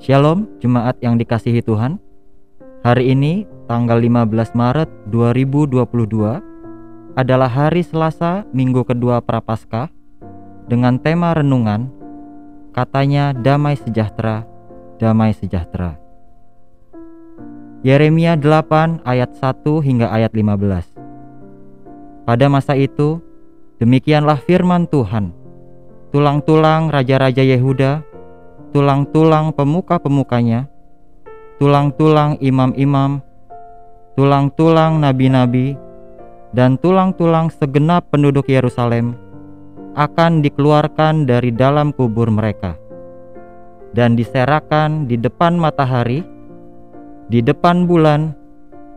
Shalom jemaat yang dikasihi Tuhan Hari ini tanggal 15 Maret 2022 adalah hari Selasa minggu kedua Prapaskah dengan tema renungan katanya damai sejahtera, damai sejahtera. Yeremia 8 ayat 1 hingga ayat 15. Pada masa itu, demikianlah firman Tuhan. Tulang-tulang raja-raja Yehuda, tulang-tulang pemuka-pemukanya, tulang-tulang imam-imam, tulang-tulang nabi-nabi, dan tulang-tulang segenap penduduk Yerusalem akan dikeluarkan dari dalam kubur mereka dan diserakan di depan matahari di depan bulan,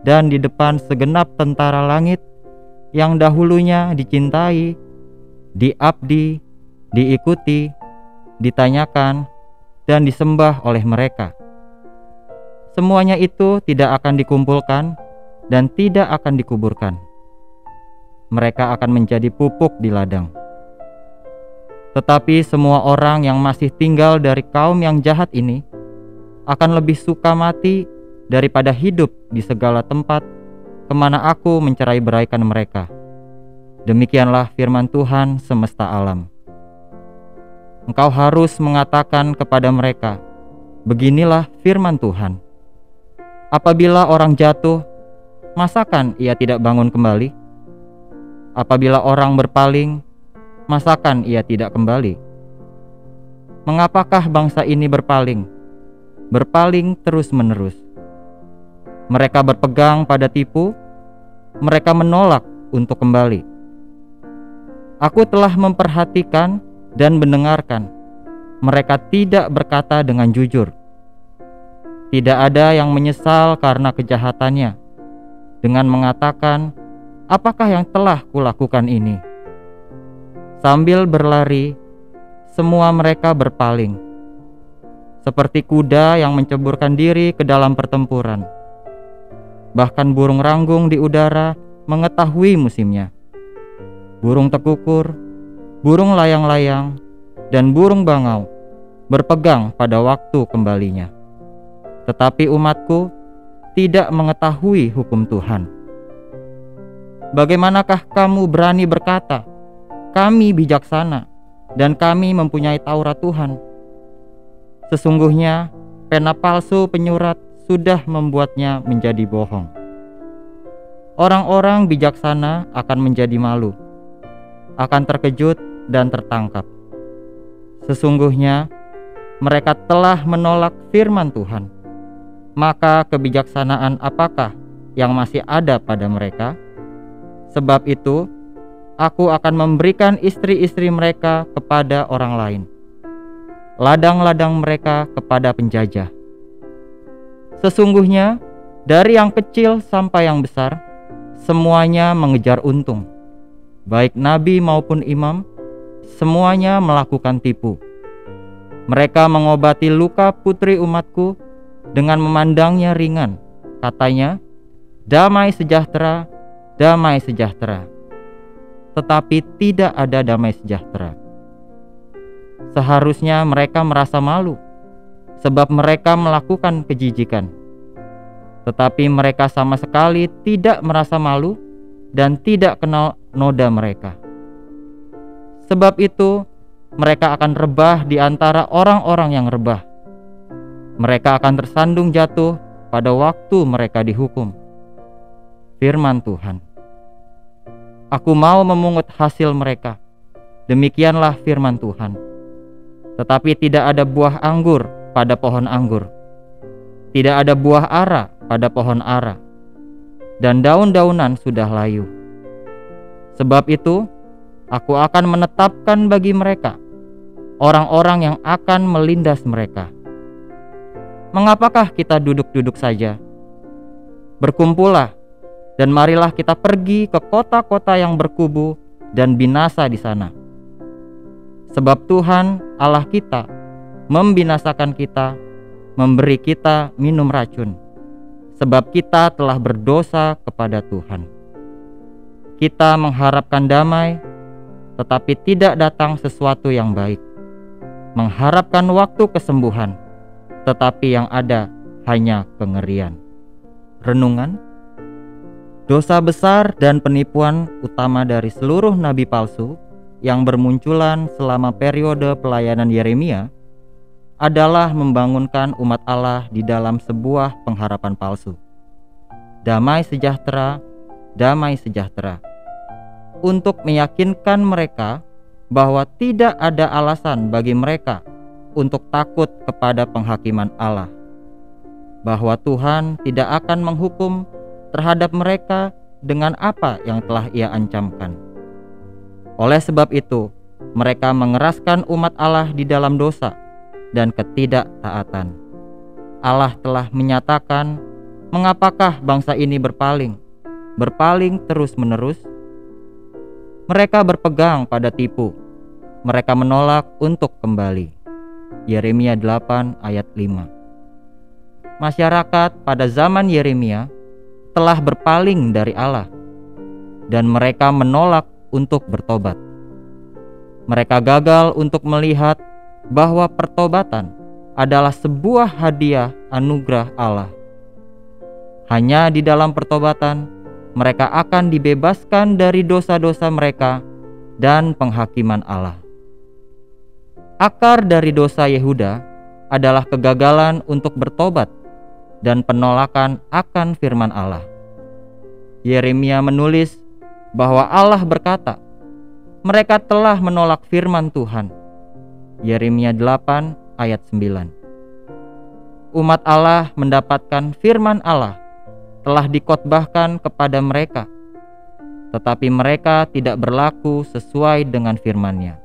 dan di depan segenap tentara langit yang dahulunya dicintai, diabdi, diikuti, ditanyakan, dan disembah oleh mereka. Semuanya itu tidak akan dikumpulkan dan tidak akan dikuburkan. Mereka akan menjadi pupuk di ladang. Tetapi semua orang yang masih tinggal dari kaum yang jahat ini akan lebih suka mati daripada hidup di segala tempat ke mana aku mencerai beraikan mereka. Demikianlah firman Tuhan semesta alam. Engkau harus mengatakan kepada mereka, Beginilah firman Tuhan. Apabila orang jatuh, masakan ia tidak bangun kembali? Apabila orang berpaling, masakan ia tidak kembali? Mengapakah bangsa ini berpaling? Berpaling terus-menerus. Mereka berpegang pada tipu, mereka menolak untuk kembali. Aku telah memperhatikan dan mendengarkan. Mereka tidak berkata dengan jujur. Tidak ada yang menyesal karena kejahatannya dengan mengatakan, "Apakah yang telah kulakukan ini?" Sambil berlari, semua mereka berpaling, seperti kuda yang menceburkan diri ke dalam pertempuran Bahkan burung ranggung di udara mengetahui musimnya. Burung tekukur, burung layang-layang, dan burung bangau berpegang pada waktu kembalinya. Tetapi umatku tidak mengetahui hukum Tuhan. Bagaimanakah kamu berani berkata, "Kami bijaksana dan kami mempunyai Taurat Tuhan"? Sesungguhnya pena palsu penyurat sudah membuatnya menjadi bohong. Orang-orang bijaksana akan menjadi malu, akan terkejut dan tertangkap. Sesungguhnya mereka telah menolak firman Tuhan. Maka kebijaksanaan apakah yang masih ada pada mereka? Sebab itu, aku akan memberikan istri-istri mereka kepada orang lain, ladang-ladang mereka kepada penjajah Sesungguhnya, dari yang kecil sampai yang besar, semuanya mengejar untung. Baik nabi maupun imam, semuanya melakukan tipu. Mereka mengobati luka putri umatku dengan memandangnya ringan. Katanya, damai sejahtera, damai sejahtera. Tetapi tidak ada damai sejahtera. Seharusnya mereka merasa malu sebab mereka melakukan kejijikan. Tetapi mereka sama sekali tidak merasa malu dan tidak kenal noda mereka. Sebab itu, mereka akan rebah di antara orang-orang yang rebah. Mereka akan tersandung jatuh pada waktu mereka dihukum. Firman Tuhan. Aku mau memungut hasil mereka. Demikianlah firman Tuhan. Tetapi tidak ada buah anggur pada pohon anggur. Tidak ada buah ara pada pohon ara. Dan daun-daunan sudah layu. Sebab itu, aku akan menetapkan bagi mereka orang-orang yang akan melindas mereka. Mengapakah kita duduk-duduk saja? Berkumpullah dan marilah kita pergi ke kota-kota yang berkubu dan binasa di sana. Sebab Tuhan Allah kita membinasakan kita, memberi kita minum racun, sebab kita telah berdosa kepada Tuhan. Kita mengharapkan damai, tetapi tidak datang sesuatu yang baik. Mengharapkan waktu kesembuhan, tetapi yang ada hanya kengerian. Renungan Dosa besar dan penipuan utama dari seluruh nabi palsu yang bermunculan selama periode pelayanan Yeremia adalah membangunkan umat Allah di dalam sebuah pengharapan palsu. Damai sejahtera, damai sejahtera. Untuk meyakinkan mereka bahwa tidak ada alasan bagi mereka untuk takut kepada penghakiman Allah. Bahwa Tuhan tidak akan menghukum terhadap mereka dengan apa yang telah ia ancamkan. Oleh sebab itu, mereka mengeraskan umat Allah di dalam dosa dan ketidaktaatan. Allah telah menyatakan, mengapakah bangsa ini berpaling, berpaling terus-menerus? Mereka berpegang pada tipu, mereka menolak untuk kembali. Yeremia 8 ayat 5 Masyarakat pada zaman Yeremia telah berpaling dari Allah dan mereka menolak untuk bertobat. Mereka gagal untuk melihat bahwa pertobatan adalah sebuah hadiah anugerah Allah. Hanya di dalam pertobatan mereka akan dibebaskan dari dosa-dosa mereka dan penghakiman Allah. Akar dari dosa Yehuda adalah kegagalan untuk bertobat dan penolakan akan firman Allah. Yeremia menulis bahwa Allah berkata, mereka telah menolak firman Tuhan. Yeremia 8 ayat 9. Umat Allah mendapatkan firman Allah telah dikotbahkan kepada mereka, tetapi mereka tidak berlaku sesuai dengan firman-Nya.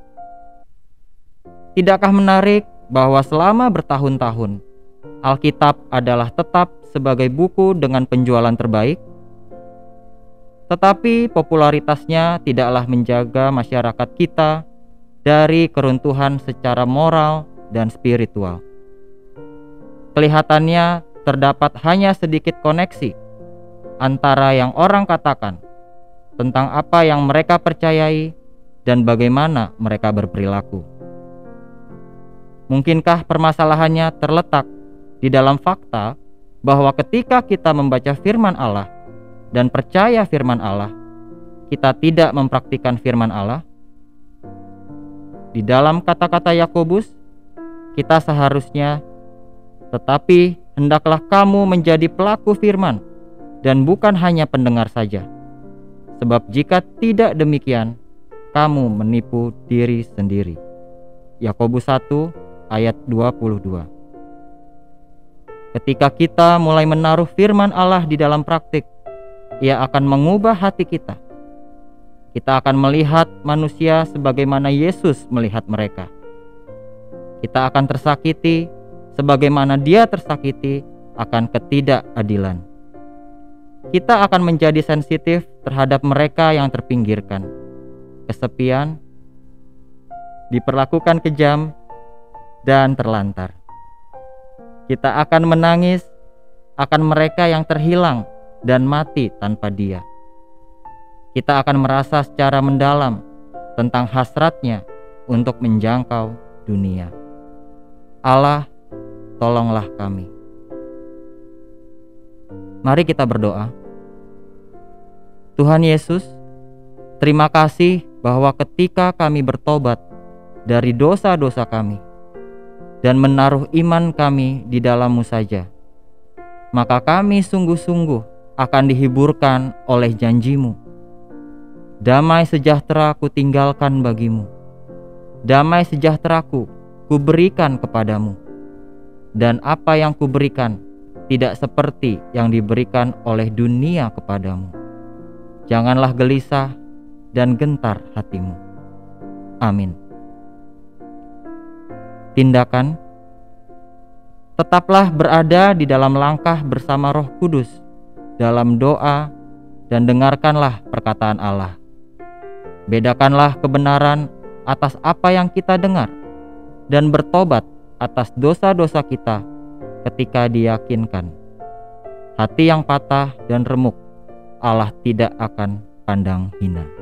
Tidakkah menarik bahwa selama bertahun-tahun Alkitab adalah tetap sebagai buku dengan penjualan terbaik, tetapi popularitasnya tidaklah menjaga masyarakat kita dari keruntuhan secara moral dan spiritual. Kelihatannya terdapat hanya sedikit koneksi antara yang orang katakan tentang apa yang mereka percayai dan bagaimana mereka berperilaku. Mungkinkah permasalahannya terletak di dalam fakta bahwa ketika kita membaca firman Allah dan percaya firman Allah, kita tidak mempraktikkan firman Allah. Di dalam kata-kata Yakobus, kita seharusnya tetapi hendaklah kamu menjadi pelaku firman dan bukan hanya pendengar saja. Sebab jika tidak demikian, kamu menipu diri sendiri. Yakobus 1 ayat 22. Ketika kita mulai menaruh firman Allah di dalam praktik, Ia akan mengubah hati kita. Kita akan melihat manusia sebagaimana Yesus melihat mereka. Kita akan tersakiti sebagaimana Dia tersakiti akan ketidakadilan. Kita akan menjadi sensitif terhadap mereka yang terpinggirkan, kesepian, diperlakukan kejam, dan terlantar. Kita akan menangis akan mereka yang terhilang dan mati tanpa Dia. Kita akan merasa secara mendalam tentang hasratnya untuk menjangkau dunia. Allah, tolonglah kami. Mari kita berdoa. Tuhan Yesus, terima kasih bahwa ketika kami bertobat dari dosa-dosa kami, dan menaruh iman kami di dalammu saja. Maka kami sungguh-sungguh akan dihiburkan oleh janjimu. Damai sejahtera ku tinggalkan bagimu. Damai sejahteraku ku berikan kepadamu. Dan apa yang ku berikan tidak seperti yang diberikan oleh dunia kepadamu. Janganlah gelisah dan gentar hatimu. Amin tindakan, tetaplah berada di dalam langkah bersama Roh Kudus dalam doa dan dengarkanlah perkataan Allah. Bedakanlah kebenaran atas apa yang kita dengar dan bertobat atas dosa-dosa kita ketika diyakinkan. Hati yang patah dan remuk Allah tidak akan pandang hina.